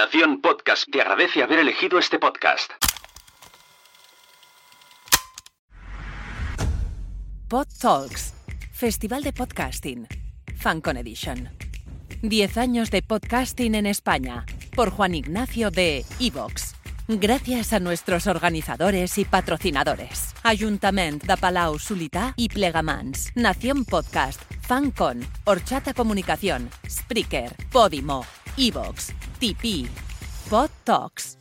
Nación Podcast te agradece haber elegido este podcast. Pod Talks, Festival de Podcasting, FanCon Edition. 10 años de podcasting en España, por Juan Ignacio de Evox. Gracias a nuestros organizadores y patrocinadores. Ayuntament de Palau Solità y Plegamans, Nación Podcast, FanCon, Horchata Comunicación, Spreaker, Podimo, Evox, TP, Pod Talks.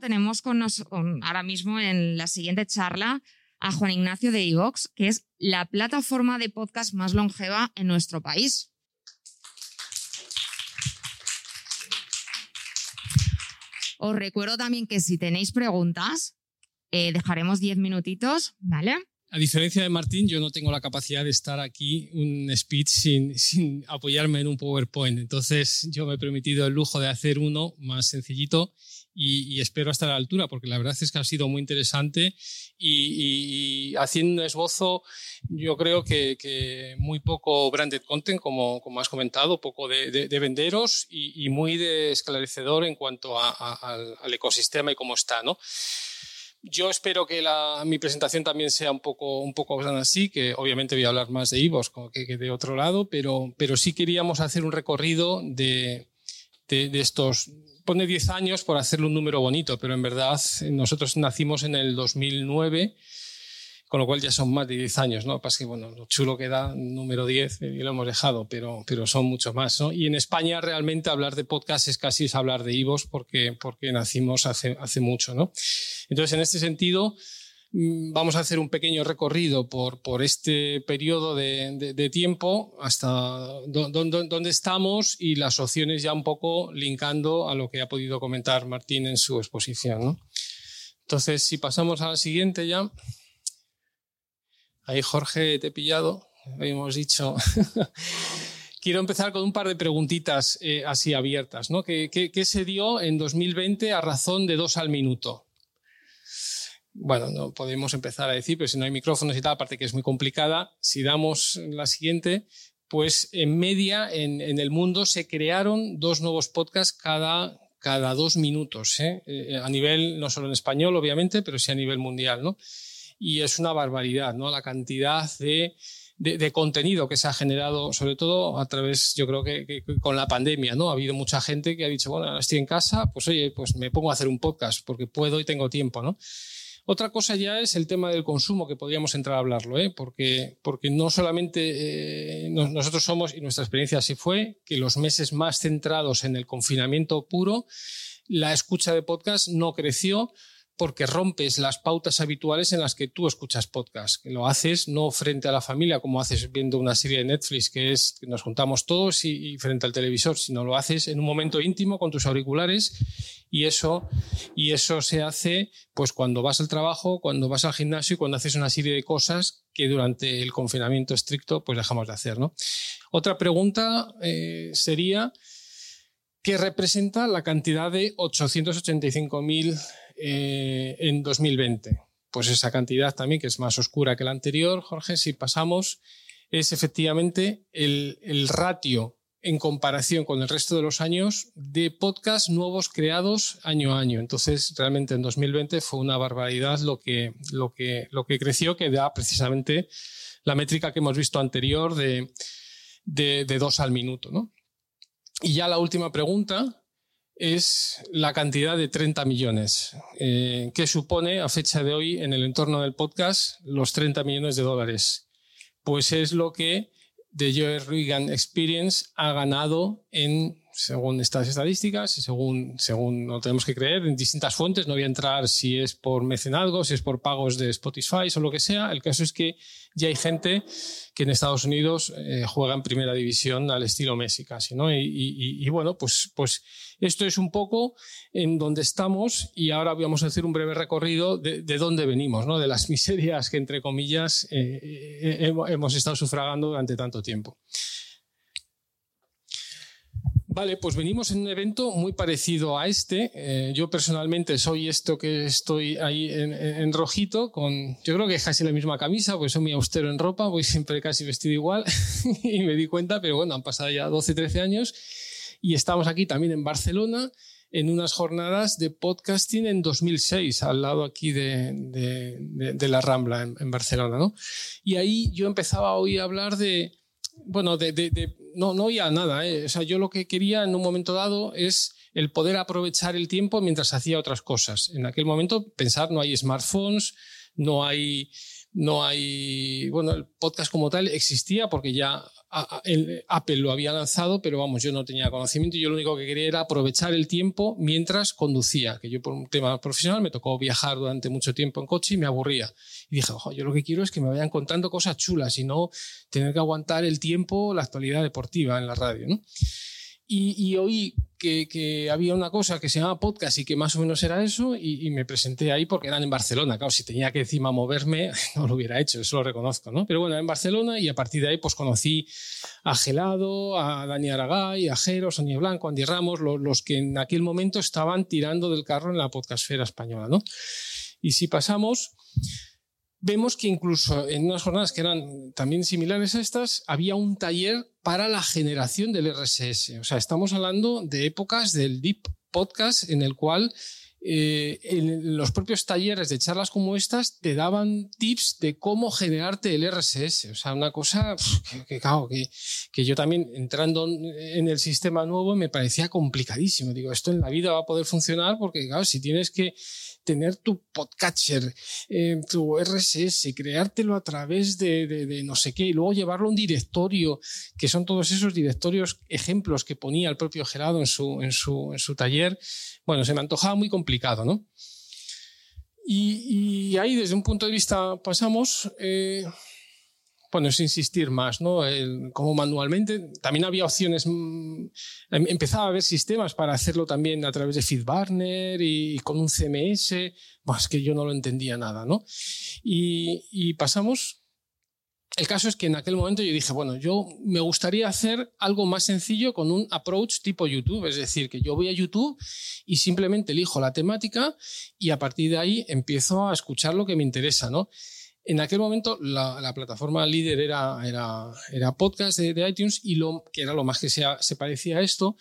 Tenemos con, nos- con- ahora mismo en la siguiente charla a Juan Ignacio de Evox, que es la plataforma de podcast más longeva en nuestro país. Os recuerdo también que si tenéis preguntas, eh, dejaremos 10 minutitos, ¿vale? A diferencia de Martín, yo no tengo la capacidad de estar aquí un speech sin, sin apoyarme en un PowerPoint. Entonces, yo me he permitido el lujo de hacer uno más sencillito y, y espero estar a la altura, porque la verdad es que ha sido muy interesante y, y- y haciendo un esbozo, yo creo que, que muy poco branded content, como, como has comentado, poco de, de- de venderos y, muy de esclarecedor en cuanto a- a- al, al ecosistema y cómo está, ¿no? Yo espero que la- mi presentación también sea un poco, un poco así, que obviamente voy a hablar más de Ivos que, de otro lado, pero, pero sí queríamos hacer un recorrido de, de, de estos, pone 10 años por hacerle un número bonito, pero en verdad nosotros nacimos en el 2009, con lo cual ya son más de 10 años, ¿no? Pasa bueno, lo chulo que da número 10 y lo hemos dejado, pero, pero son muchos más, ¿no? Y en España realmente hablar de podcast es casi es hablar de Ivos porque, porque nacimos hace, hace mucho, ¿no? Entonces, en este sentido, mm, vamos a hacer un pequeño recorrido por, por este periodo de, tiempo hasta dó- dó- dó- dónde estamos y las opciones ya un poco linkando a lo que ha podido comentar Martín en su exposición. ¿no? Entonces, si pasamos a la siguiente ya. Ahí, Jorge, te he pillado. Habíamos dicho. Quiero empezar con un par de preguntitas eh, así abiertas. ¿no? ¿Qué, se dio en 2020 a razón de dos al minuto? Bueno, no podemos empezar a decir, pero si no hay micrófonos y tal, aparte que es muy complicada, si damos la siguiente, pues en media en, en el mundo se crearon dos nuevos podcasts cada, cada dos minutos, ¿eh? Eh, a nivel, no solo en español, obviamente, pero sí a nivel mundial, ¿no? Y es una barbaridad, ¿no? La cantidad de, de, contenido que se ha generado, sobre todo a través, yo creo que, con la pandemia, ¿no? Ha habido mucha gente que ha dicho, bueno, estoy en casa, pues oye, pues me pongo a hacer un podcast porque puedo y tengo tiempo, ¿no? Otra cosa ya es el tema del consumo, que podríamos entrar a hablarlo, ¿eh? porque, porque no solamente eh, nos- nosotros somos, y nuestra experiencia así fue, que los meses más centrados en el confinamiento puro, la escucha de podcast no creció porque rompes las pautas habituales en las que tú escuchas podcast. Lo haces no frente a la familia, como haces viendo una serie de Netflix, que es que nos juntamos todos y, y frente al televisor, sino lo haces en un momento íntimo con tus auriculares y eso, y eso se hace pues cuando vas al trabajo, cuando vas al gimnasio y cuando haces una serie de cosas que durante el confinamiento estricto pues dejamos de hacer. ¿no? Otra pregunta eh, sería, ¿qué representa la cantidad de 885.000 eh, en 2020? Pues esa cantidad también, que es más oscura que la anterior, Jorge, si pasamos, es efectivamente el, el ratio en comparación con el resto de los años de podcasts nuevos creados año a año. Entonces, realmente en 2020 fue una barbaridad lo que, lo que, lo que creció, que da precisamente la métrica que hemos visto anterior de, de, de dos al minuto. ¿no? Y ya la última pregunta es la cantidad de 30 millones, eh, que supone a fecha de hoy en el entorno del podcast los 30 millones de dólares. Pues es lo que The Joe Regan Experience ha ganado en, según estas estadísticas y según, según no tenemos que creer, en distintas fuentes. No voy a entrar si es por mecenazgo, si es por pagos de Spotify o lo que sea. El caso es que ya hay gente que en Estados Unidos eh, juega en primera división al estilo Messi casi. Y, bueno, pues, pues esto es un poco en donde estamos y ahora vamos a hacer un breve recorrido de, de dónde venimos, ¿no? De las miserias que, entre comillas, eh, eh, hemos- hemos estado sufragando durante tanto tiempo. Vale, pues venimos en un evento muy parecido a este. Eh, yo personalmente soy esto que estoy ahí en, en- en rojito, con yo creo que es casi la misma camisa, pues soy muy austero en ropa, voy siempre casi vestido igual y me di cuenta, pero bueno, han pasado ya 12, 13 años. Y estamos aquí también en Barcelona en unas jornadas de podcasting en 2006, al lado aquí de, de, la Rambla, en, Barcelona. ¿no? Y ahí yo empezaba a oír hablar de, bueno, de, no, no oía nada. ¿eh? O sea, yo lo que quería en un momento dado es el poder aprovechar el tiempo mientras hacía otras cosas. En aquel momento, pensar, no hay smartphones, no hay no hay, bueno, el podcast como tal existía porque ya Apple lo había lanzado, pero vamos, yo no tenía conocimiento y yo lo único que quería era aprovechar el tiempo mientras conducía, que yo por un tema profesional me tocó viajar durante mucho tiempo en coche y me aburría. Y dije, ojo, yo lo que quiero es que me vayan contando cosas chulas y no tener que aguantar el tiempo, la actualidad deportiva en la radio, ¿no? Y, oí que, había una cosa que se llamaba podcast y que más o menos era eso y, me presenté ahí porque eran en Barcelona. Claro, si tenía que encima moverme, no lo hubiera hecho, eso lo reconozco, ¿no? Pero bueno, en Barcelona y a partir de ahí pues conocí a Gelado, a Dani Aragay, a Jero, Sonia Blanco, Andy Ramos, los, que en aquel momento estaban tirando del carro en la podcastfera española, ¿no? Y si pasamos vemos que incluso en unas jornadas que eran también similares a estas, había un taller para la generación del RSS. O sea, estamos hablando de épocas del Deep Podcast en el cual eh, en los propios talleres de charlas como estas te daban tips de cómo generarte el RSS. O sea, una cosa que, que, que, yo también entrando en el sistema nuevo me parecía complicadísimo. Digo, esto en la vida va a poder funcionar porque, claro, si tienes que tener tu podcatcher, tu RSS, creártelo a través de, no sé qué, y luego llevarlo a un directorio, que son todos esos directorios, ejemplos que ponía el propio Gerardo en su, en su, en su taller, bueno, se me antojaba muy complicado, ¿no? Y, ahí, desde un punto de vista, pasamos. Eh, bueno, es insistir más, ¿no? como manualmente. También había opciones, mm, em, empezaba a haber sistemas para hacerlo también a través de FeedBurner y, con un CMS. Es que yo no lo entendía nada, ¿no? Y, pasamos. El caso es que en aquel momento yo dije, bueno, yo me gustaría hacer algo más sencillo con un approach tipo YouTube, es decir, que yo voy a YouTube y simplemente elijo la temática y a partir de ahí empiezo a escuchar lo que me interesa, ¿no? En aquel momento la, plataforma líder era, era, era podcast de, iTunes y lo que era lo más que se, parecía a esto,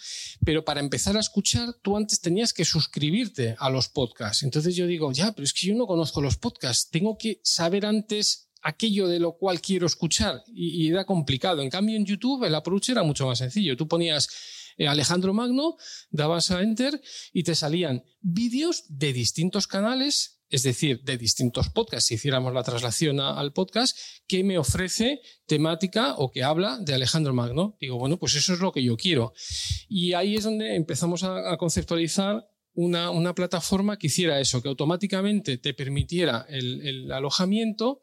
pero para empezar a escuchar tú antes tenías que suscribirte a los podcasts. Entonces yo digo, ya, pero es que yo no conozco los podcasts, tengo que saber antes aquello de lo cual quiero escuchar y, y era complicado. En cambio en YouTube el approach era mucho más sencillo. Tú ponías eh, Alejandro Magno, dabas a enter y te salían vídeos de distintos canales es decir, de distintos podcasts, si hiciéramos la traslación al podcast, que me ofrece temática o que habla de Alejandro Magno. Digo, bueno, pues eso es lo que yo quiero. Y ahí es donde empezamos a, conceptualizar una, plataforma que hiciera eso, que automáticamente te permitiera el alojamiento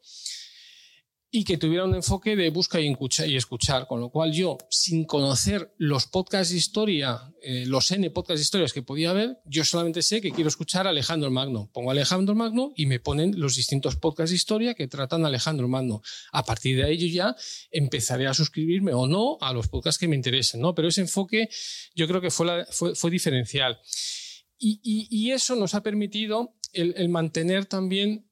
y que tuviera un enfoque de busca y escuchar, con lo cual yo, sin conocer los podcasts de historia, eh, los N podcasts de historias que podía haber, yo solamente sé que quiero escuchar a Alejandro Magno. Pongo Alejandro Magno y me ponen los distintos podcasts de historia que tratan a Alejandro Magno. A partir de ello ya empezaré a suscribirme o no a los podcasts que me interesen, ¿no? Pero ese enfoque yo creo que fue, fue, diferencial. Y, eso nos ha permitido el mantener también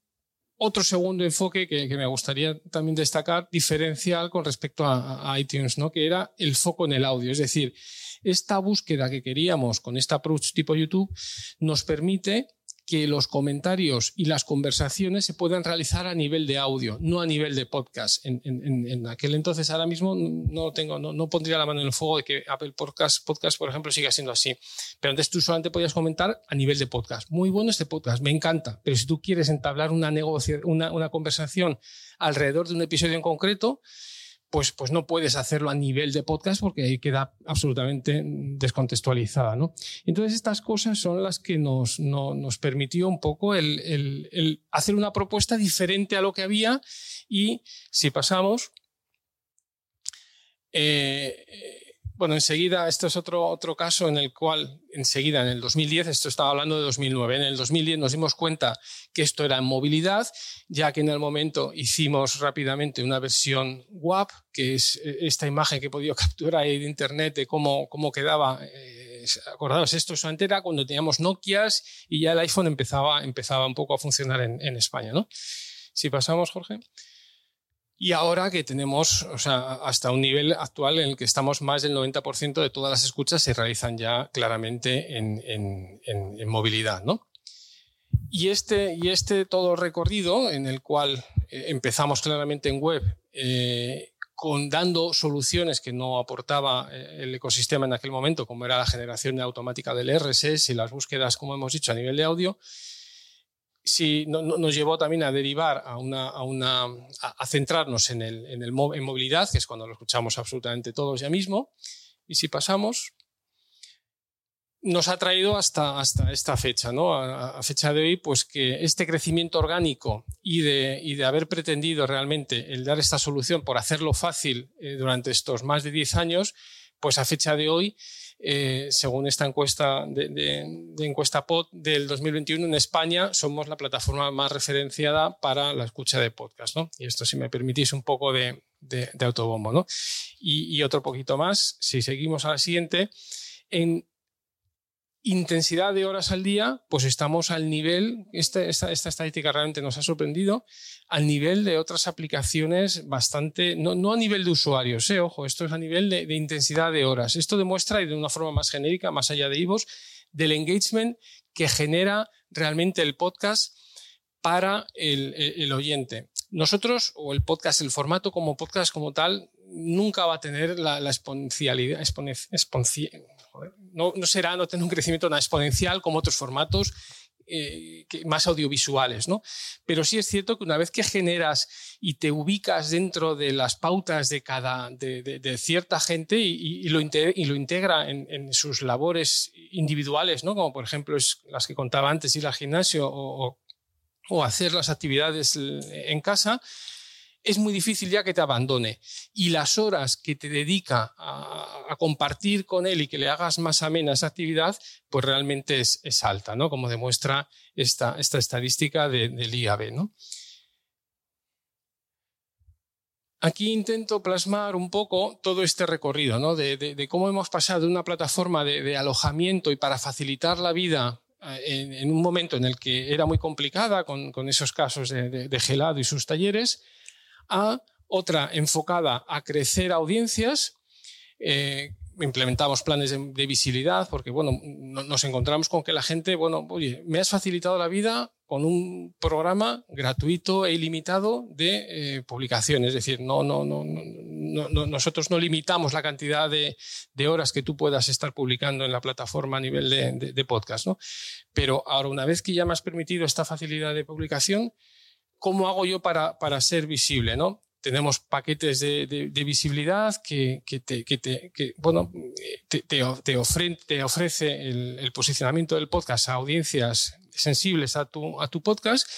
otro segundo enfoque que, me gustaría también destacar, diferencial con respecto a, iTunes, ¿no? que era el foco en el audio. Es decir, esta búsqueda que queríamos con esta approach tipo YouTube nos permite que los comentarios y las conversaciones se puedan realizar a nivel de audio, no a nivel de podcast. En, aquel entonces, ahora mismo, no, tengo, no, pondría la mano en el fuego de que Apple Podcast, podcast, por ejemplo, siga siendo así. Pero antes tú solamente podías comentar a nivel de podcast. Muy bueno este podcast, me encanta. Pero si tú quieres entablar una, una, una conversación alrededor de un episodio en concreto, pues, pues no puedes hacerlo a nivel de podcast porque ahí queda absolutamente descontextualizada. ¿no? Entonces estas cosas son las que nos, nos permitió un poco el, el, hacer una propuesta diferente a lo que había y si pasamos... Eh, bueno, enseguida, esto es otro, otro caso en el cual, enseguida, en el 2010, esto estaba hablando de 2009, en el 2010 nos dimos cuenta que esto era en movilidad, ya que en el momento hicimos rápidamente una versión WAP, que es eh, esta imagen que he podido capturar ahí de internet de cómo, cómo quedaba. Eh, acordados, esto solamente era cuando teníamos Nokias y ya el iPhone empezaba, empezaba un poco a funcionar en, en España. ¿no? Si pasamos, Jorge. Y ahora que tenemos, o sea, hasta un nivel actual en el que estamos más del 90% de todas las escuchas se realizan ya claramente en, en, en, movilidad, ¿no? Y este, y este todo recorrido en el cual eh, empezamos claramente en web, eh, con dando soluciones que no aportaba eh, el ecosistema en aquel momento, como era la generación automática del RSS y las búsquedas, como hemos dicho, a nivel de audio, sí, nos llevó también a derivar a, una, a, una, a centrarnos en, el, en, el, en movilidad, que es cuando lo escuchamos absolutamente todos ya mismo. Y si pasamos, nos ha traído hasta, hasta esta fecha, ¿no? A, fecha de hoy, pues que este crecimiento orgánico y de, y de haber pretendido realmente el dar esta solución por hacerlo fácil eh, durante estos más de 10 años, pues a fecha de hoy, eh, según esta encuesta de, encuesta POD del 2021 en España, somos la plataforma más referenciada para la escucha de podcast, ¿no? Y esto, si me permitís, un poco de, de autobombo, ¿no? Y, y otro poquito más, si seguimos a la siguiente, en intensidad de horas al día, pues estamos al nivel, este, esta, esta, estadística realmente nos ha sorprendido, al nivel de otras aplicaciones bastante, no, a nivel de usuarios, eh, ojo, esto es a nivel de, intensidad de horas. Esto demuestra, y de una forma más genérica, más allá de IVOS, del engagement que genera realmente el podcast para el, el, oyente. Nosotros, o el podcast, el formato como podcast como tal, nunca va a tener la, la exponencialidad, expone, no, no, será, no tener un crecimiento tan exponencial como otros formatos eh, más audiovisuales, ¿no? Pero sí es cierto que una vez que generas y te ubicas dentro de las pautas de cada, de, cierta gente y, lo integra, en, sus labores individuales, ¿no? Como por ejemplo es las que contaba antes, ir al gimnasio o hacer las actividades en casa, es muy difícil ya que te abandone. Y las horas que te dedica a, compartir con él y que le hagas más amena esa actividad, pues realmente es, alta, ¿no? Como demuestra esta, esta estadística de, del IAB. Aquí intento plasmar un poco todo este recorrido, ¿no? De, cómo hemos pasado de una plataforma de, alojamiento y para facilitar la vida eh, en, un momento en el que era muy complicada con esos casos de gelado y sus talleres, a otra enfocada a crecer audiencias. Eh, implementamos planes de, visibilidad porque, bueno, no, nos encontramos con que la gente, bueno, oye, me has facilitado la vida con un programa gratuito e ilimitado de eh, publicaciones. Es decir, no, no, no, no, nosotros no limitamos la cantidad de, horas que tú puedas estar publicando en la plataforma a nivel de, de, de podcast, ¿no? Pero ahora, una vez que ya me has permitido esta facilidad de publicación, ¿cómo hago yo para, para ser visible? ¿no? Tenemos paquetes de, visibilidad que, que, te, que, te, que bueno, te, te, te, ofre, te ofrece el, posicionamiento del podcast a audiencias sensibles a tu, a tu podcast.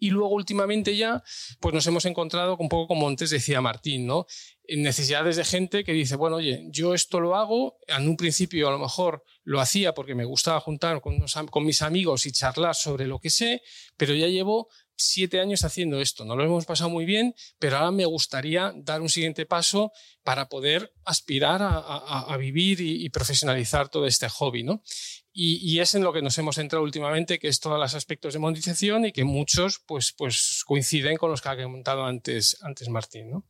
Y luego, últimamente ya, pues nos hemos encontrado un poco como antes decía Martín, ¿no? necesidades de gente que dice, bueno, oye, yo esto lo hago, en un principio a lo mejor lo hacía porque me gustaba juntar con mis amigos y charlar sobre lo que sé, pero ya llevo siete años haciendo esto, no lo hemos pasado muy bien, pero ahora me gustaría dar un siguiente paso para poder aspirar a, vivir y, profesionalizar todo este hobby, ¿no? Y, y, es en lo que nos hemos centrado últimamente, que es todos los aspectos de monetización y que muchos pues, pues coinciden con los que ha comentado antes, antes Martín, ¿no?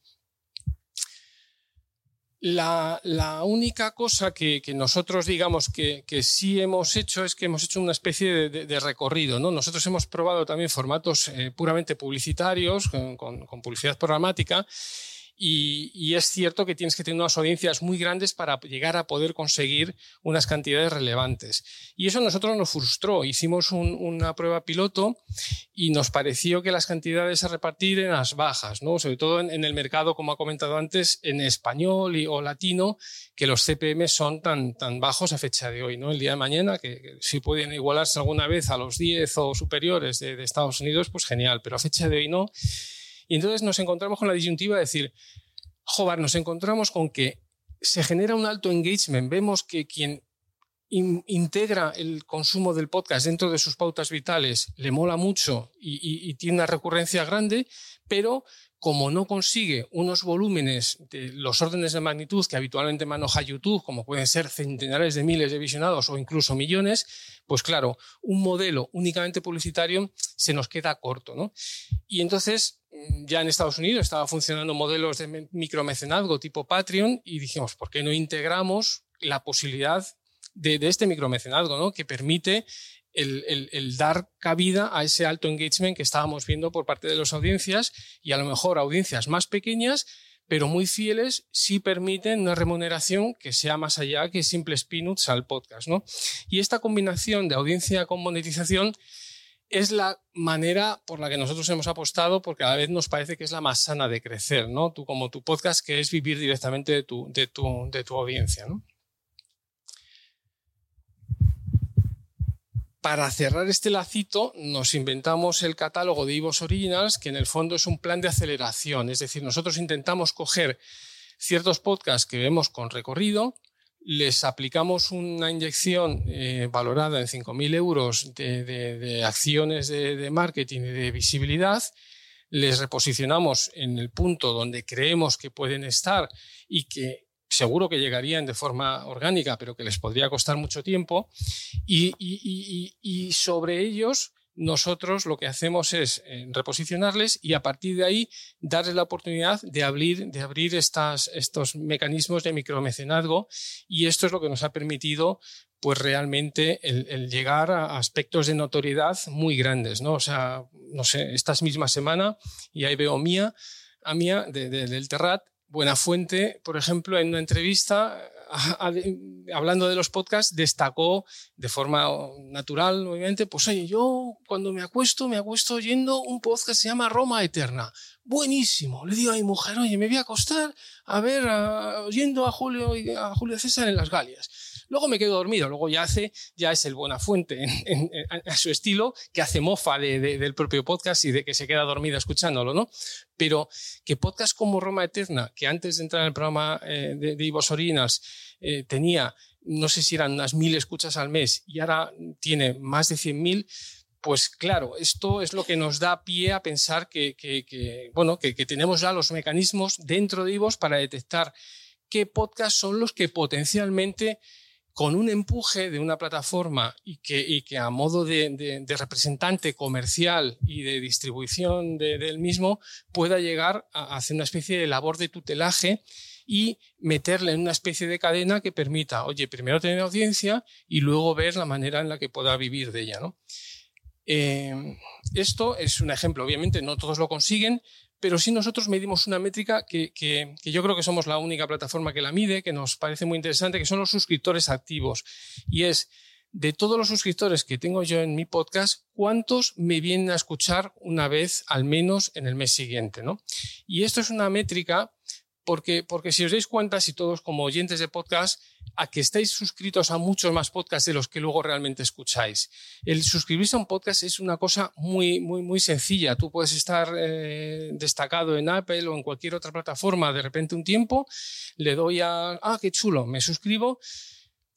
La, la, única cosa que, que nosotros digamos que, que, sí hemos hecho es que hemos hecho una especie de, recorrido. ¿no? Nosotros hemos probado también formatos eh, puramente publicitarios, con, con publicidad programática, y, y, es cierto que tienes que tener unas audiencias muy grandes para llegar a poder conseguir unas cantidades relevantes. Y eso a nosotros nos frustró. Hicimos un, una prueba piloto y nos pareció que las cantidades a repartir eran las bajas, ¿no? sobre todo en, en el mercado, como ha comentado antes, en español y, o latino, que los CPM son tan, tan bajos a fecha de hoy. ¿no? El día de mañana, que, que si pueden igualarse alguna vez a los 10 o superiores de, de Estados Unidos, pues genial, pero a fecha de hoy no. Y entonces nos encontramos con la disyuntiva de decir, joder, nos encontramos con que se genera un alto engagement, vemos que quien integra el consumo del podcast dentro de sus pautas vitales, le mola mucho y, tiene una recurrencia grande, pero como no consigue unos volúmenes de los órdenes de magnitud que habitualmente maneja YouTube, como pueden ser centenares de miles de visionados o incluso millones, pues claro, un modelo únicamente publicitario se nos queda corto. ¿no? Y entonces, mm, ya en Estados Unidos estaba funcionando modelos de micromecenazgo tipo Patreon y dijimos, ¿por qué no integramos la posibilidad de, este micromecenazgo, ¿no? que permite el, dar cabida a ese alto engagement que estábamos viendo por parte de las audiencias y a lo mejor audiencias más pequeñas, pero muy fieles, sí permiten una remuneración que sea más allá que simples peanuts al podcast. ¿no? Y esta combinación de audiencia con monetización es la manera por la que nosotros hemos apostado porque cada vez nos parece que es la más sana de crecer, ¿no? Tú como tu podcast, que es vivir directamente de tu, de tu, de tu audiencia. Para cerrar este lacito, nos inventamos el catálogo de Ivos Originals, que en el fondo es un plan de aceleración. Es decir, nosotros intentamos coger ciertos podcasts que vemos con recorrido, les aplicamos una inyección eh, valorada en 5.000 euros de, acciones de, de, marketing y de visibilidad, les reposicionamos en el punto donde creemos que pueden estar y que seguro que llegarían de forma orgánica, pero que les podría costar mucho tiempo. Y, sobre ellos, nosotros lo que hacemos es eh, reposicionarles y a partir de ahí darles la oportunidad de abrir, de abrir estas, estos mecanismos de micromecenazgo y esto es lo que nos ha permitido pues realmente el, llegar a aspectos de notoriedad muy grandes, ¿no? O sea, no sé, esta misma semana, y ahí veo Mía, a Mía del Terrat, Buena Fuente, por ejemplo, en una entrevista hablando de los podcasts, destacó de forma natural, obviamente, pues oye, yo cuando me acuesto, me acuesto oyendo un podcast que se llama Roma Eterna. Buenísimo. Le digo a mi mujer, oye, me voy a acostar a ver, oyendo a Julio, a Julio César en las Galias. Luego me quedo dormido, luego ya hace, ya es el buena fuente a su estilo, que hace mofa del propio podcast y de que se queda dormido escuchándolo, ¿no? Pero que podcast como Roma Eterna, que antes de entrar en el programa eh, de, de Ivo Sorinas eh, tenía, no sé si eran unas mil escuchas al mes y ahora tiene más de cien mil, pues claro, esto es lo que nos da pie a pensar que, bueno, que, tenemos ya los mecanismos dentro de Ivos para detectar qué podcasts son los que potencialmente con un empuje de una plataforma y que, a modo de, representante comercial y de distribución del mismo pueda llegar a hacer una especie de labor de tutelaje y meterle en una especie de cadena que permita, oye, primero tener audiencia y luego ver la manera en la que pueda vivir de ella. ¿no? Eh, esto es un ejemplo, obviamente no todos lo consiguen, pero sí nosotros medimos una métrica que, yo creo que somos la única plataforma que la mide, que nos parece muy interesante, que son los suscriptores activos. Y es, de todos los suscriptores que tengo yo en mi podcast, ¿cuántos me vienen a escuchar una vez al menos en el mes siguiente? ¿no? Y esto es una métrica porque, porque si os dais cuenta, si todos como oyentes de podcast, a que estáis suscritos a muchos más podcasts de los que luego realmente escucháis. El suscribirse a un podcast es una cosa muy, muy, muy sencilla. Tú puedes estar eh, destacado en Apple o en cualquier otra plataforma de repente un tiempo, le doy a, ah, qué chulo, me suscribo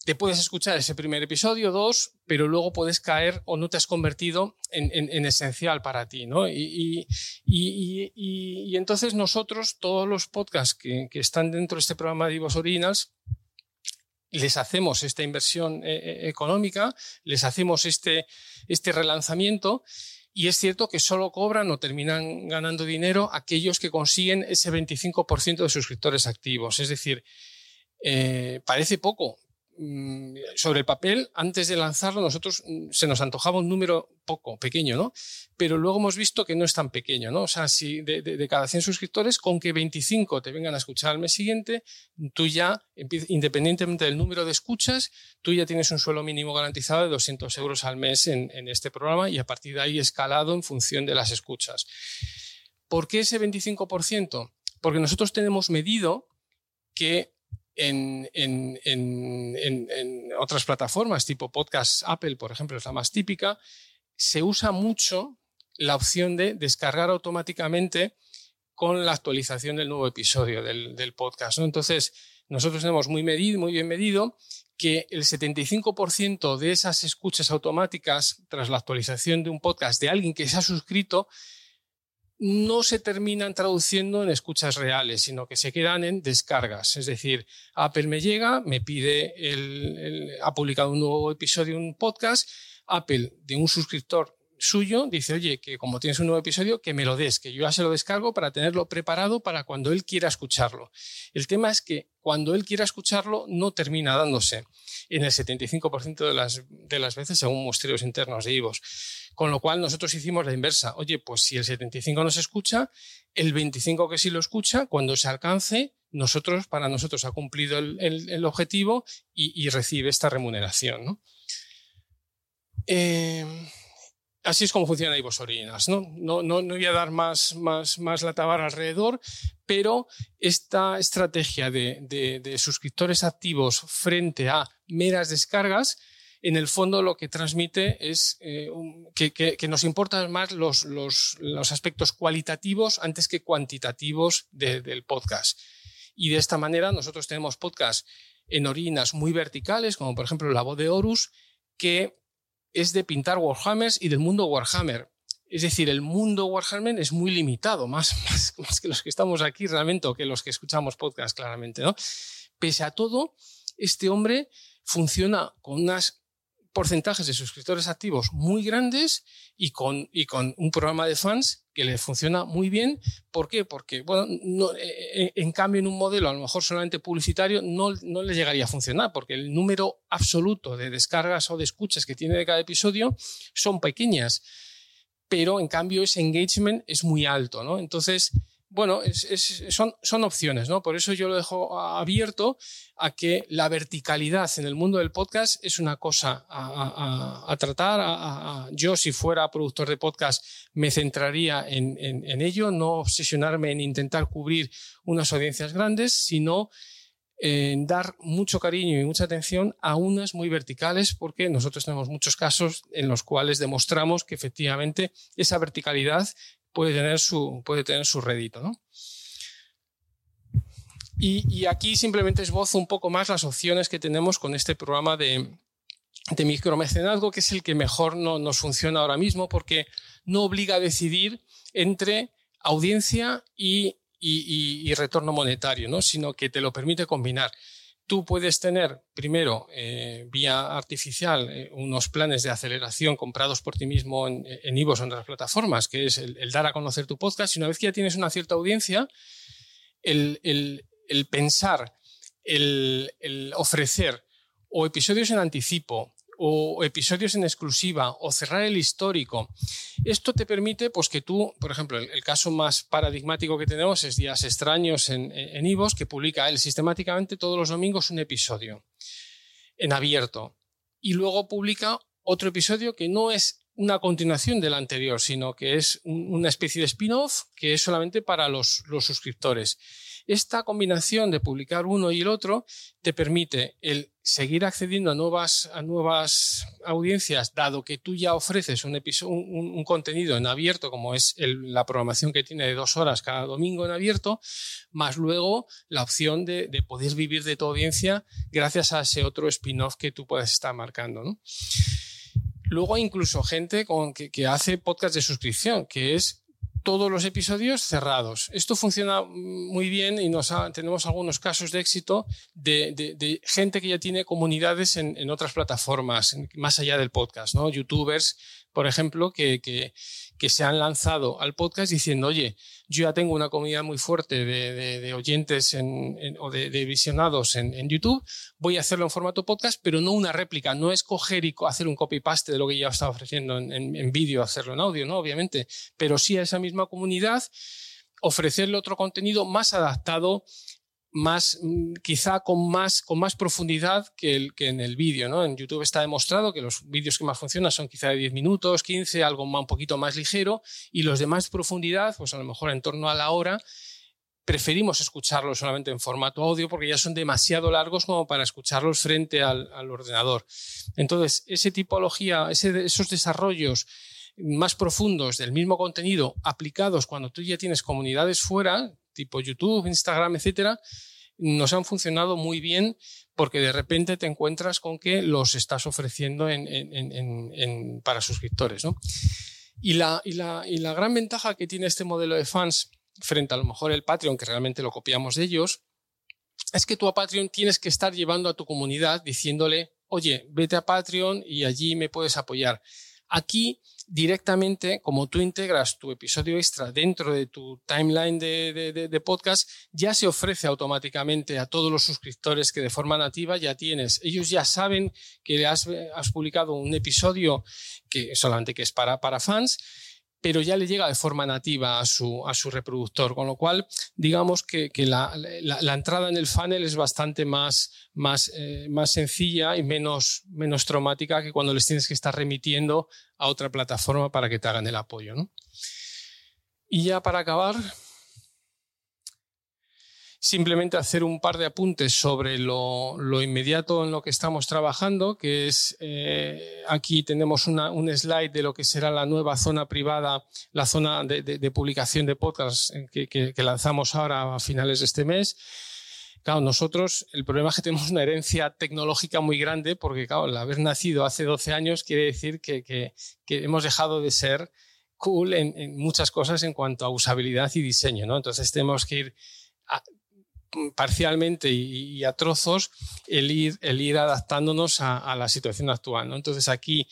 te puedes escuchar ese primer episodio, dos, pero luego puedes caer o no te has convertido en, esencial para ti, ¿no? Y, entonces nosotros, todos los podcasts que, están dentro de este programa de Divos Originals, les hacemos esta inversión eh, eh, económica, les hacemos este, este relanzamiento y es cierto que solo cobran o terminan ganando dinero aquellos que consiguen ese 25% de suscriptores activos. Es decir, eh, parece poco, sobre el papel, antes de lanzarlo, nosotros mm, se nos antojaba un número poco, pequeño, ¿no? Pero luego hemos visto que no es tan pequeño, ¿no? O sea, si de, cada 100 suscriptores, con que 25 te vengan a escuchar al mes siguiente, tú ya, independientemente del número de escuchas, tú ya tienes un suelo mínimo garantizado de 200 euros al mes en, en este programa y a partir de ahí escalado en función de las escuchas. ¿Por qué ese 25%? Porque nosotros tenemos medido que en, otras plataformas, tipo podcast Apple, por ejemplo, es la más típica, se usa mucho la opción de descargar automáticamente con la actualización del nuevo episodio del, podcast. Entonces, nosotros tenemos muy, medido, muy bien medido que el 75% de esas escuchas automáticas tras la actualización de un podcast de alguien que se ha suscrito no se terminan traduciendo en escuchas reales, sino que se quedan en descargas. Es decir, Apple me llega, me pide, el, ha publicado un nuevo episodio, un podcast, Apple de un suscriptor suyo dice, oye, que como tienes un nuevo episodio, que me lo des, que yo ya se lo descargo para tenerlo preparado para cuando él quiera escucharlo. El tema es que cuando él quiera escucharlo no termina dándose en el 75% de las, de las veces según muestreos internos de IVOS. Con lo cual nosotros hicimos la inversa. Oye, pues si el 75 no se escucha, el 25 que sí lo escucha, cuando se alcance, nosotros, para nosotros ha cumplido el, objetivo y, recibe esta remuneración. ¿no? Eh, así es como funciona Ivos Orinas. ¿no? No, no, no voy a dar más, más, más la tabarra alrededor, pero esta estrategia de, de, suscriptores activos frente a meras descargas, en el fondo lo que transmite es eh, que, que, nos importan más los, los, los, aspectos cualitativos antes que cuantitativos del podcast. Y de esta manera nosotros tenemos podcasts en orinas muy verticales, como por ejemplo La Voz de Horus, que es de pintar Warhammers y del mundo Warhammer. Es decir, el mundo Warhammer es muy limitado, más, más, que los que estamos aquí realmente o que los que escuchamos podcast claramente. ¿no? Pese a todo, este hombre funciona con unas porcentajes de suscriptores activos muy grandes y con, y con un programa de fans que le funciona muy bien. ¿Por qué? Porque, bueno, no, eh, eh, en cambio, en un modelo a lo mejor solamente publicitario no, no le llegaría a funcionar, porque el número absoluto de descargas o de escuchas que tiene de cada episodio son pequeñas. Pero en cambio ese engagement es muy alto, ¿no? Entonces, bueno, son, opciones, ¿no? Por eso yo lo dejo abierto a que la verticalidad en el mundo del podcast es una cosa a, tratar. yo, si fuera productor de podcast, me centraría en, en, ello, no obsesionarme en intentar cubrir unas audiencias grandes, sino en dar mucho cariño y mucha atención a unas muy verticales, porque nosotros tenemos muchos casos en los cuales demostramos que efectivamente esa verticalidad puede tener su, puede tener su rédito. ¿no? Y, aquí simplemente esbozo un poco más las opciones que tenemos con este programa de, de micromecenazgo, que es el que mejor no, nos funciona ahora mismo, porque no obliga a decidir entre audiencia y, y, y retorno monetario, ¿no? sino que te lo permite combinar tú puedes tener primero eh, vía artificial eh, unos planes de aceleración comprados por ti mismo en, en Ivos o en otras plataformas, que es el, dar a conocer tu podcast. Y una vez que ya tienes una cierta audiencia, el, el pensar, el, ofrecer o episodios en anticipo o episodios en exclusiva o cerrar el histórico. Esto te permite pues, que tú, por ejemplo, el, caso más paradigmático que tenemos es Días Extraños en, en Ivos, que publica él sistemáticamente todos los domingos un episodio en abierto. Y luego publica otro episodio que no es una continuación del anterior, sino que es una especie de spin-off que es solamente para los, los suscriptores. Esta combinación de publicar uno y el otro te permite el seguir accediendo a nuevas, a nuevas audiencias, dado que tú ya ofreces un, un, contenido en abierto, como es la programación que tiene de dos horas cada domingo en abierto, más luego la opción de, poder vivir de tu audiencia gracias a ese otro spin-off que tú puedes estar marcando. Luego incluso gente con, que, que hace podcast de suscripción, que es todos los episodios cerrados. Esto funciona muy bien y nos tenemos algunos casos de éxito de, gente que ya tiene comunidades en, otras plataformas, más allá del podcast, ¿no? Youtubers, por ejemplo, que, que, que se han lanzado al podcast diciendo, oye, yo ya tengo una comunidad muy fuerte de, oyentes o de, visionados en, YouTube, voy a hacerlo en formato podcast, pero no una réplica, no es coger y hacer un copy-paste de lo que ya estaba ofreciendo en, en vídeo, hacerlo en audio, ¿no? Obviamente, pero sí a esa misma comunidad ofrecerle otro contenido más adaptado más, mm, quizá con más, con más profundidad que, el, que en el vídeo. ¿no? En YouTube está demostrado que los vídeos que más funcionan son quizá de 10 minutos, 15, algo un poquito más ligero, y los de más profundidad, pues a lo mejor en torno a la hora, preferimos escucharlos solamente en formato audio porque ya son demasiado largos como para escucharlos frente al, al ordenador. Entonces, esa tipología, ese, esos desarrollos más profundos del mismo contenido aplicados cuando tú ya tienes comunidades fuera, tipo YouTube, Instagram, etcétera, nos han funcionado muy bien porque de repente te encuentras con que los estás ofreciendo para suscriptores. Y, la, y, la, y la gran ventaja que tiene este modelo de fans frente a lo mejor el Patreon, que realmente lo copiamos de ellos, es que tú a Patreon tienes que estar llevando a tu comunidad diciéndole, oye, vete a Patreon y allí me puedes apoyar. Aquí directamente, como tú integras tu episodio extra dentro de tu timeline de, podcast, ya se ofrece automáticamente a todos los suscriptores que de forma nativa ya tienes. Ellos ya saben que has, has publicado un episodio que solamente que es para, para fans pero ya le llega de forma nativa a su, a su reproductor, con lo cual digamos que, que la, la, entrada en el funnel es bastante más, más, eh, más sencilla y menos, menos traumática que cuando les tienes que estar remitiendo a otra plataforma para que te hagan el apoyo. ¿no? Y ya para acabar, simplemente hacer un par de apuntes sobre lo, inmediato en lo que estamos trabajando, que es, eh, aquí tenemos un slide de lo que será la nueva zona privada, la zona de, publicación de podcasts que, que, lanzamos ahora a finales de este mes. Claro, nosotros el problema es que tenemos una herencia tecnológica muy grande porque, claro, el haber nacido hace 12 años quiere decir que, hemos dejado de ser cool en, muchas cosas en cuanto a usabilidad y diseño, ¿no? Entonces tenemos que ir parcialmente y, a trozos el ir, el ir adaptándonos a, la situación actual. ¿no? Entonces aquí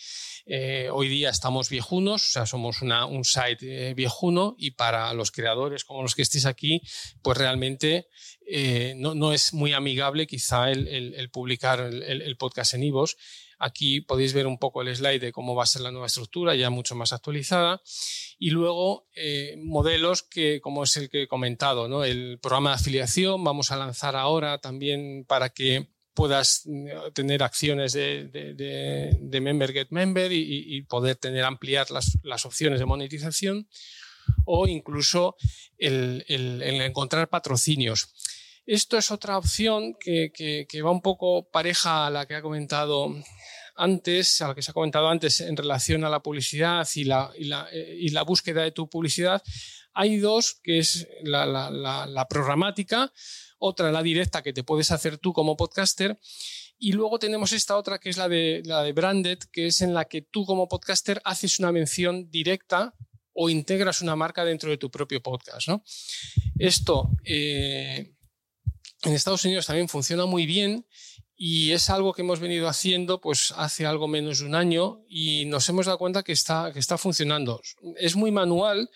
eh, hoy día estamos viejunos, o sea, somos un site eh, viejuno y para los creadores como los que estéis aquí, pues realmente eh, no, no, es muy amigable quizá el, publicar el, el, podcast en Ivos. Aquí podéis ver un poco el slide de cómo va a ser la nueva estructura, ya mucho más actualizada. Y luego eh, modelos que, como es el que he comentado, ¿no? el programa de afiliación, vamos a lanzar ahora también para que puedas eh, tener acciones de, member get member y, poder tener ampliar las, opciones de monetización o incluso el, encontrar patrocinios. Esto es otra opción que, que, va un poco pareja a la que ha comentado antes, a lo que se ha comentado antes en relación a la publicidad y la, y la, eh, y la búsqueda de tu publicidad, hay dos, que es la, la, la, programática, otra la directa que te puedes hacer tú como podcaster, y luego tenemos esta otra que es la de, la de branded, que es en la que tú como podcaster haces una mención directa o integras una marca dentro de tu propio podcast. ¿no? Esto eh, en Estados Unidos también funciona muy bien y es algo que hemos venido haciendo pues hace algo menos de un año y nos hemos dado cuenta que está, que está funcionando. Es muy manual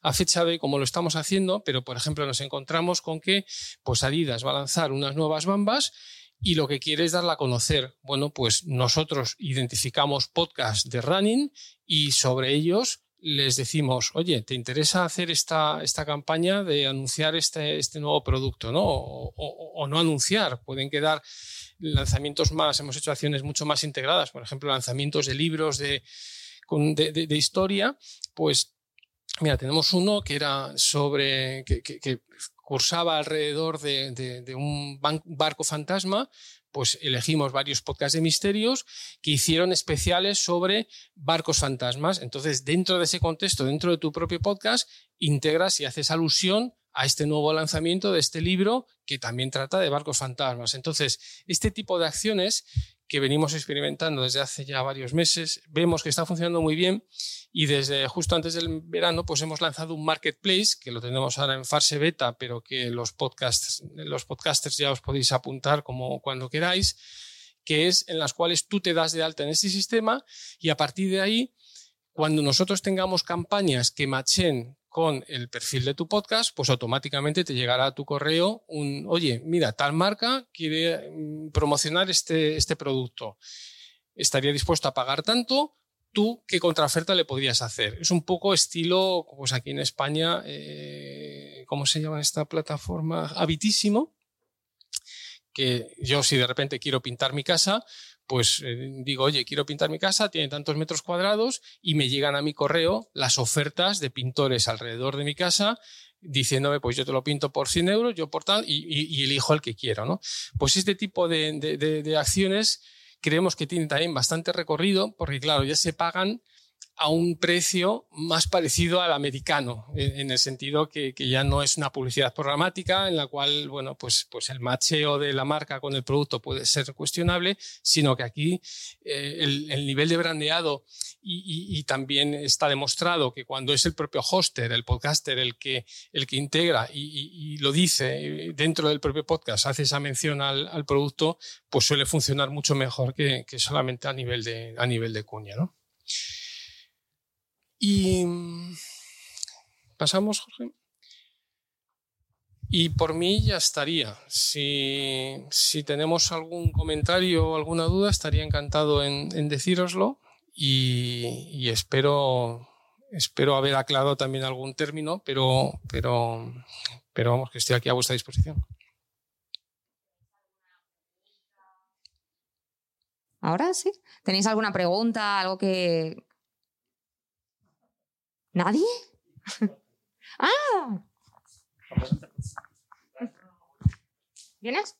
a fecha de cómo lo estamos haciendo, pero por ejemplo nos encontramos con que pues Adidas va a lanzar unas nuevas bambas y lo que quiere es darla a conocer. Bueno, pues nosotros identificamos podcasts de running y sobre ellos les decimos, oye, ¿te interesa hacer esta, esta campaña de anunciar este, este nuevo producto? ¿no? O, no anunciar. Pueden quedar lanzamientos más, hemos hecho acciones mucho más integradas, por ejemplo, lanzamientos de libros de, de, historia, pues mira, tenemos uno que era sobre, que, cursaba alrededor de, de un barco fantasma, pues elegimos varios podcasts de misterios que hicieron especiales sobre barcos fantasmas. Entonces, dentro de ese contexto, dentro de tu propio podcast, integras y haces alusión a este nuevo lanzamiento de este libro que también trata de barcos fantasmas. Entonces, este tipo de acciones que venimos experimentando desde hace ya varios meses, vemos que está funcionando muy bien y desde justo antes del verano pues hemos lanzado un marketplace que lo tenemos ahora en fase beta, pero que los podcasts los podcasters ya os podéis apuntar como cuando queráis, que es en las cuales tú te das de alta en este sistema y a partir de ahí cuando nosotros tengamos campañas que machen con el perfil de tu podcast, pues automáticamente te llegará a tu correo un, oye, mira, tal marca quiere mm, promocionar este, este producto. Estaría dispuesto a pagar tanto, tú qué contraoferta le podrías hacer. Es un poco estilo, pues aquí en España, eh, ¿cómo se llama esta plataforma? Habitísimo, que yo si de repente quiero pintar mi casa, pues eh, digo, oye, quiero pintar mi casa, tiene tantos metros cuadrados y me llegan a mi correo las ofertas de pintores alrededor de mi casa diciéndome, pues yo te lo pinto por 100 euros, yo por tal, y, elijo el que quiero, ¿no? Pues este tipo de, acciones creemos que tienen también bastante recorrido, porque claro, ya se pagan a un precio más parecido al americano, en, el sentido que, ya no es una publicidad programática en la cual, bueno, pues, pues el macheo de la marca con el producto puede ser cuestionable, sino que aquí eh, el, nivel de brandeado y, también está demostrado que cuando es el propio hoster, el podcaster, el que, el que integra y, lo dice dentro del propio podcast, hace esa mención al, producto, pues suele funcionar mucho mejor que, que solamente a nivel de, a nivel de cuña, ¿no? Y pasamos, Jorge. Y por mí ya estaría. Si, tenemos algún comentario o alguna duda, estaría encantado en, decíroslo y, espero, espero haber aclarado también algún término, pero, pero, pero vamos, que estoy aquí a vuestra disposición. Ahora sí. ¿Tenéis alguna pregunta, algo que, ¿Nadie? ¡Ah! ¿Vienes?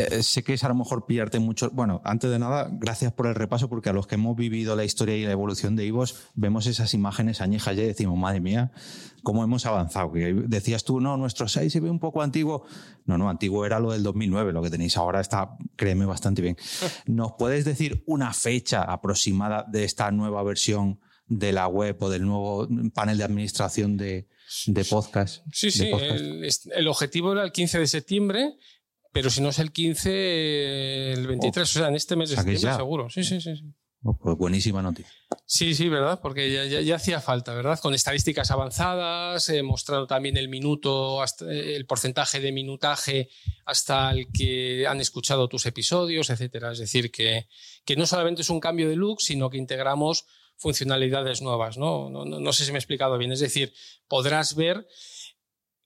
Eh, sé que es a lo mejor pillarte mucho. Bueno, antes de nada, gracias por el repaso, porque a los que hemos vivido la historia y la evolución de Ivos, vemos esas imágenes añejas y decimos, madre mía, cómo hemos avanzado. decías tú, no, nuestro 6 se ve un poco antiguo. No, no, antiguo era lo del 2009, lo que tenéis ahora está, créeme, bastante bien. ¿Nos puedes decir una fecha aproximada de esta nueva versión de la web o del nuevo panel de administración de, podcast? Sí, sí, el, objetivo era el 15 de septiembre pero si no es el 15, el 23, o sea, en este mes de septiembre seguro. Sí, sí, sí. sí. Oh, pues buenísima noticia. Sí, sí, ¿verdad? Porque ya, hacía falta, ¿verdad? Con estadísticas avanzadas, he mostrado también el minuto, el porcentaje de minutaje hasta el que han escuchado tus episodios, etcétera. Es decir, que, que no solamente es un cambio de look, sino que integramos funcionalidades nuevas, ¿no? No, no, sé si me he explicado bien. Es decir, podrás ver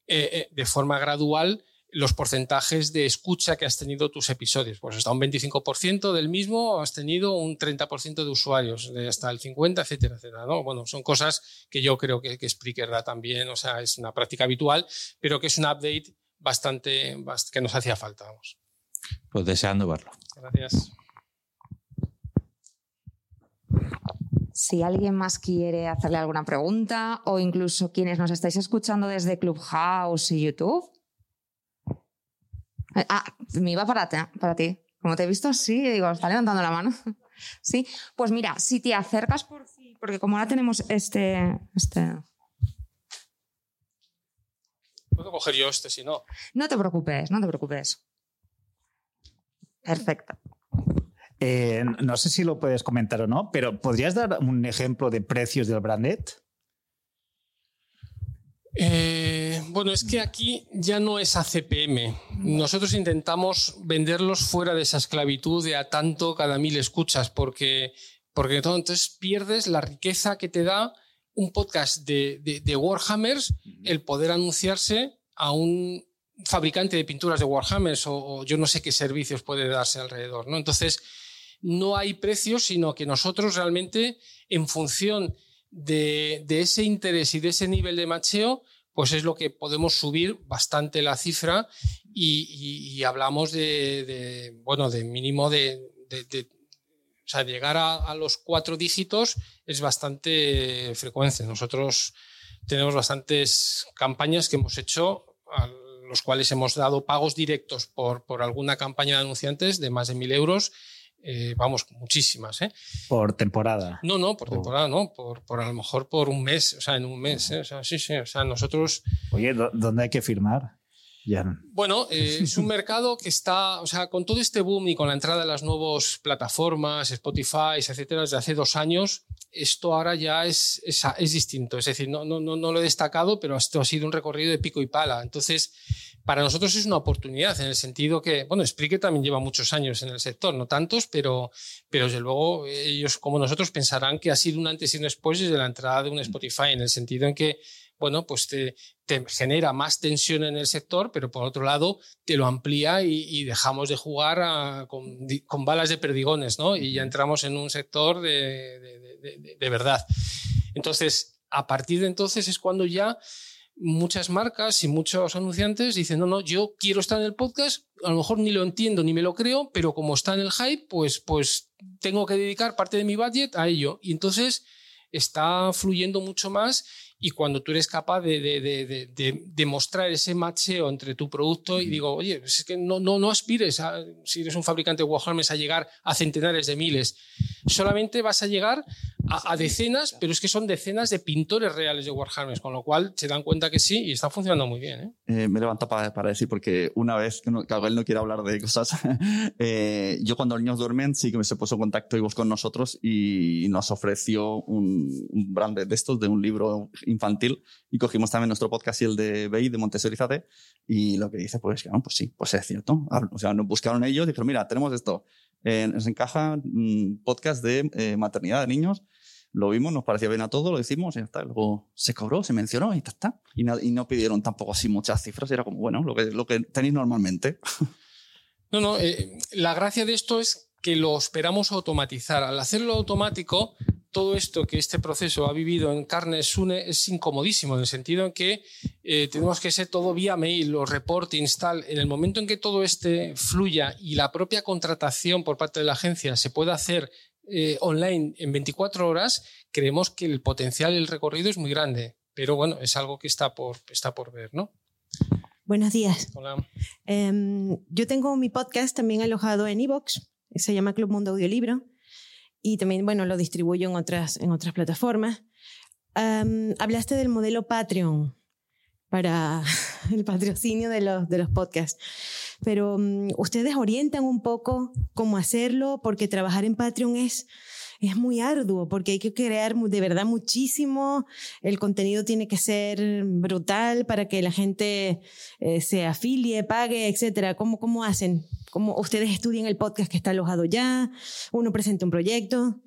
eh, eh, de forma gradual los porcentajes de escucha que has tenido tus episodios. Pues hasta un 25% del mismo has tenido un 30% de usuarios, de hasta el 50%, etcétera, etcétera. ¿no? Bueno, son cosas que yo creo que, que Spreaker da también, o sea, es una práctica habitual, pero que es un update bastante, que nos hacía falta. Vamos. Pues deseando verlo. Gracias. Si alguien más quiere hacerle alguna pregunta o incluso quienes nos estáis escuchando desde Clubhouse y YouTube, Ah, me iba para ti, para ti. Como te he visto así, digo, está levantando la mano. Sí, pues mira, si te acercas por porque como ahora tenemos este, este... Puedo coger yo este si no. No te preocupes, no te preocupes. Perfecto. Eh, no sé si lo puedes comentar o no, pero ¿podrías dar un ejemplo de precios del brandet? Eh, bueno, es que aquí ya no es ACPM. Nosotros intentamos venderlos fuera de esa esclavitud de a tanto cada mil escuchas, porque, porque entonces pierdes la riqueza que te da un podcast de, de, Warhammers, el poder anunciarse a un fabricante de pinturas de Warhammers o, yo no sé qué servicios puede darse alrededor. ¿no? Entonces, no hay precios, sino que nosotros realmente, en función de, ese interés y de ese nivel de macheo, pues es lo que podemos subir bastante la cifra y, hablamos de, bueno, de mínimo de, o sea, llegar a, los cuatro dígitos es bastante frecuente. Nosotros tenemos bastantes campañas que hemos hecho, a los cuales hemos dado pagos directos por, por alguna campaña de anunciantes de más de mil euros eh, vamos, muchísimas. ¿eh? ¿Por temporada? No, no, por temporada, no, por, por, a lo mejor por un mes, o sea, en un mes. ¿eh? O sea, sí, sí, o sea, nosotros... Oye, ¿dónde hay que firmar? Ya. Bueno, eh, es un mercado que está, o sea, con todo este boom y con la entrada de las nuevas plataformas, Spotify, etcétera, desde hace dos años, esto ahora ya es, es, es distinto. Es decir, no, no, no, no lo he destacado, pero esto ha sido un recorrido de pico y pala. Entonces, para nosotros es una oportunidad en el sentido que, bueno, Spreaker también lleva muchos años en el sector, no tantos, pero, pero desde luego ellos como nosotros pensarán que ha sido un antes y un después desde la entrada de un Spotify, en el sentido en que, bueno, pues te, genera más tensión en el sector, pero por otro lado te lo amplía y, dejamos de jugar con, balas de perdigones, ¿no? Y ya entramos en un sector de, de verdad. Entonces, a partir de entonces es cuando ya muchas marcas y muchos anunciantes dicen, no, no, yo quiero estar en el podcast a lo mejor ni lo entiendo ni me lo creo, pero como está en el hype, pues, pues tengo que dedicar parte de mi budget a ello. Y entonces está fluyendo mucho más y cuando tú eres capaz de, de, de, mostrar ese macheo entre tu producto y digo, oye, es que no, no, no aspires, a, si eres un fabricante de Warhammers, a llegar a centenares de miles. Solamente vas a llegar a, decenas, pero es que son decenas de pintores reales de Warhammers, con lo cual se dan cuenta que sí y está funcionando muy bien. ¿eh? Eh, me levanto para, para, decir, porque una vez que, no, que él no quiere hablar de cosas, eh, yo cuando los niños duermen sí que me se puso en contacto con nosotros y nos ofreció un, un brand de estos, de un libro infantil y cogimos también nuestro podcast y el de BI, de Montessori Zate, y lo que dice, pues, que, pues sí, pues es cierto. O sea, nos buscaron ellos y dijeron, mira, tenemos esto, eh, nos encaja un podcast de eh, maternidad de niños, lo vimos, nos parecía bien a todos, lo hicimos y ya está. Luego se cobró, se mencionó y ya está. Y no, y no pidieron tampoco así muchas cifras, era como, bueno, lo que, lo que tenéis normalmente. No, no, eh, la gracia de esto es que lo esperamos automatizar. Al hacerlo automático, todo esto que este proceso ha vivido en carne Sune es incomodísimo, en el sentido en que eh, tenemos que ser todo vía mail, los reportings, tal. En el momento en que todo este fluya y la propia contratación por parte de la agencia se pueda hacer eh, online en 24 horas, creemos que el potencial y el recorrido es muy grande. Pero bueno, es algo que está por, está por ver, ¿no? Buenos días. Hola. Em, yo tengo mi podcast también alojado en Evox, se llama Club Mundo Audiolibro y también, bueno, lo distribuyo en otras, en otras plataformas. hablaste del modelo Patreon para el patrocinio de los, de los podcasts, pero mm, ustedes orientan un poco cómo hacerlo porque trabajar en Patreon es es muy arduo porque hay que crear de verdad muchísimo, el contenido tiene que ser brutal para que la gente eh, se afilie, pague, etcétera. ¿Cómo, ¿Cómo hacen? ¿Cómo ustedes estudian el podcast que está alojado ya? ¿Uno presenta un proyecto?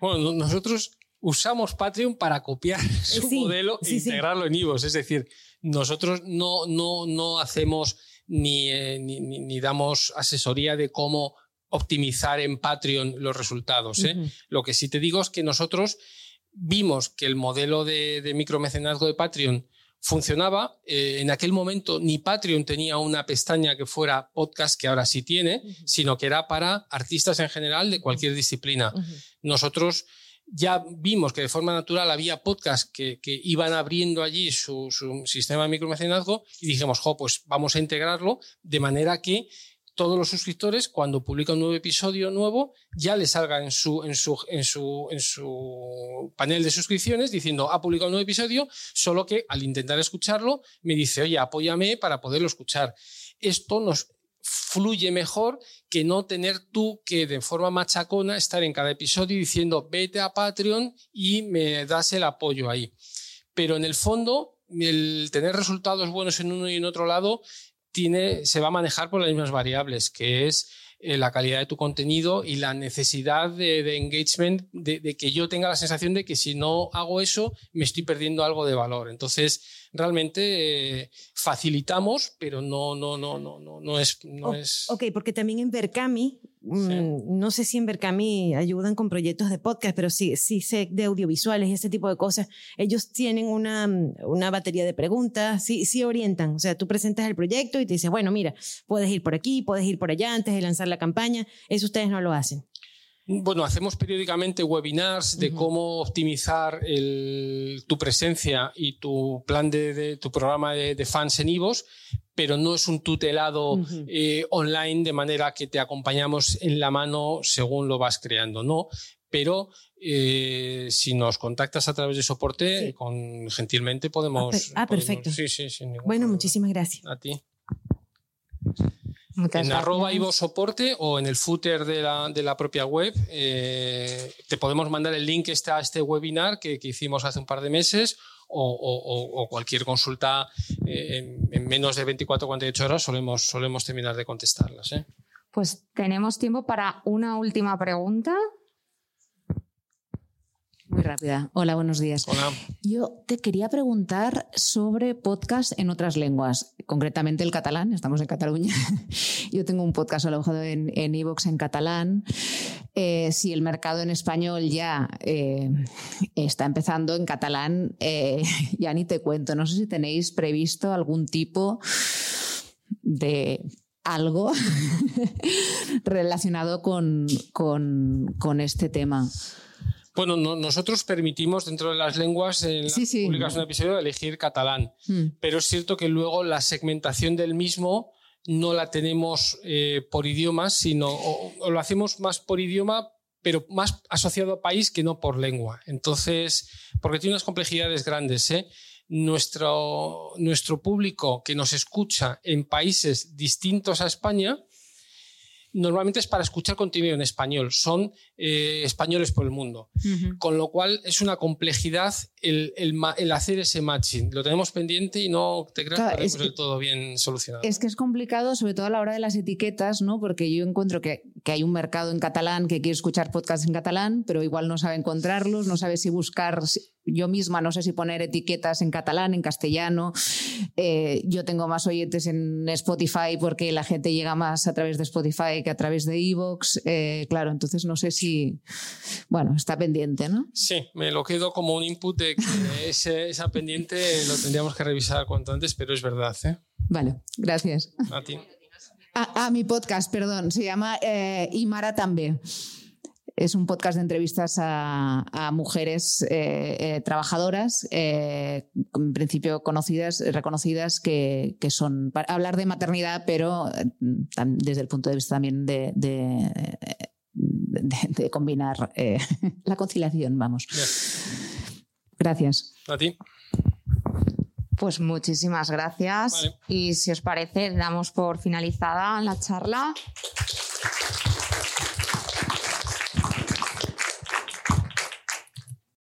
Bueno, nosotros usamos Patreon para copiar su modelo e integrarlo en Ivos. Es decir, nosotros no, no, no hacemos ni, eh, ni, ni, damos asesoría de cómo optimizar en Patreon los resultados. ¿eh? Lo que sí te digo es que nosotros vimos que el modelo de, de micromecenazgo de Patreon funcionaba. Eh, en aquel momento ni Patreon tenía una pestaña que fuera podcast, que ahora sí tiene, sino que era para artistas en general de cualquier disciplina. Nosotros ya vimos que de forma natural había podcasts que, que iban abriendo allí su, su, sistema de micromecenazgo y dijimos, jo, pues vamos a integrarlo de manera que todos los suscriptores, cuando publica un nuevo episodio nuevo, ya le salga en su, en su, en su, en su panel de suscripciones diciendo ha publicado un nuevo episodio, solo que al intentar escucharlo me dice, oye, apóyame para poderlo escuchar. Esto nos fluye mejor que no tener tú que de forma machacona estar en cada episodio diciendo vete a Patreon y me das el apoyo ahí. Pero en el fondo, el tener resultados buenos en uno y en otro lado se va a manejar por las mismas variables, que es eh, la calidad de tu contenido y la necesidad de, engagement, de, que yo tenga la sensación de que si no hago eso, me estoy perdiendo algo de valor. Entonces, realmente eh, facilitamos, pero no, no, no, no, no, no es. No es... Ok, porque también en Berkami, mm, no sé si en Berkami ayudan con proyectos de podcast, pero sí, sí sé de audiovisuales y ese tipo de cosas. Ellos tienen una, mm, una batería de preguntas, sí, sí orientan. O sea, tú presentas el proyecto y te dices, bueno, mira, puedes ir por aquí, puedes ir por allá antes de lanzar la campaña. Eso ustedes no lo hacen. Bueno, hacemos periódicamente webinars de cómo optimizar tu presencia y tu plan de, tu programa de, fans en IVOS, pero no es un tutelado eh, online de manera que te acompañamos en la mano según lo vas creando, no. Pero eh, si nos contactas a través de soporte, con gentilmente podemos. Ah, perfecto. sí, sí, sí. Bueno, muchísimas gracias. A ti en arroba Ivo Soporte o en el footer de la, de la propia web eh, te podemos mandar el link este a este webinar que, que hicimos hace un par de meses o, o, o cualquier consulta eh, en, en, menos de 24 o 48 horas solemos, solemos terminar de contestarlas. ¿eh? Pues tenemos tiempo para una última pregunta. Muy rápida. Hola, buenos días. Hola. Yo te quería preguntar sobre podcast en otras lenguas, concretamente el catalán. Estamos en Cataluña. Yo tengo un podcast alojado en Evox en, catalán. Eh, si el mercado en español ya eh, está empezando en catalán, eh, ya ni te cuento. No sé si tenéis previsto algún tipo de algo relacionado con, con, con este tema. Bueno, no, nosotros permitimos dentro de las lenguas en las Sí, sí. publicas un episodio elegir catalán, Mm. pero es cierto que luego la segmentación del mismo no la tenemos eh, por idiomas, sino o, o lo hacemos más por idioma, pero más asociado a país que no por lengua. Entonces, porque tiene unas complejidades grandes. ¿eh? Nuestro, nuestro público que nos escucha en países distintos a España normalmente es para escuchar contenido en español. Son eh, españoles por el mundo. Con lo cual es una complejidad el, el ma- el hacer ese matching. Lo tenemos pendiente y no te creas Claro, que es todo bien solucionado. Es que es complicado, sobre todo a la hora de las etiquetas, ¿no? Porque yo encuentro que, que hay un mercado en catalán que quiere escuchar podcasts en catalán, pero igual no sabe encontrarlos, no sabe si buscar. Yo misma no sé si poner etiquetas en catalán, en castellano. Eh, yo tengo más oyentes en Spotify porque la gente llega más a través de Spotify que a través de Evox. claro, entonces no sé si. Bueno, está pendiente, ¿no? Sí, me lo quedo como un input de que ese, esa pendiente lo tendríamos que revisar cuanto antes, pero es verdad. ¿eh? Vale, gracias. A ti. Ah, ah, mi podcast, perdón, se llama eh, Imara también. Es un podcast de entrevistas a, a mujeres eh, eh, trabajadoras, eh, en principio conocidas, reconocidas, que, que son para hablar de maternidad, pero eh, desde el punto de vista también de, de, de- de combinar eh, la conciliación, vamos. Gracias. A ti. Pues muchísimas gracias. Vale. Y si os parece, damos por finalizada la charla.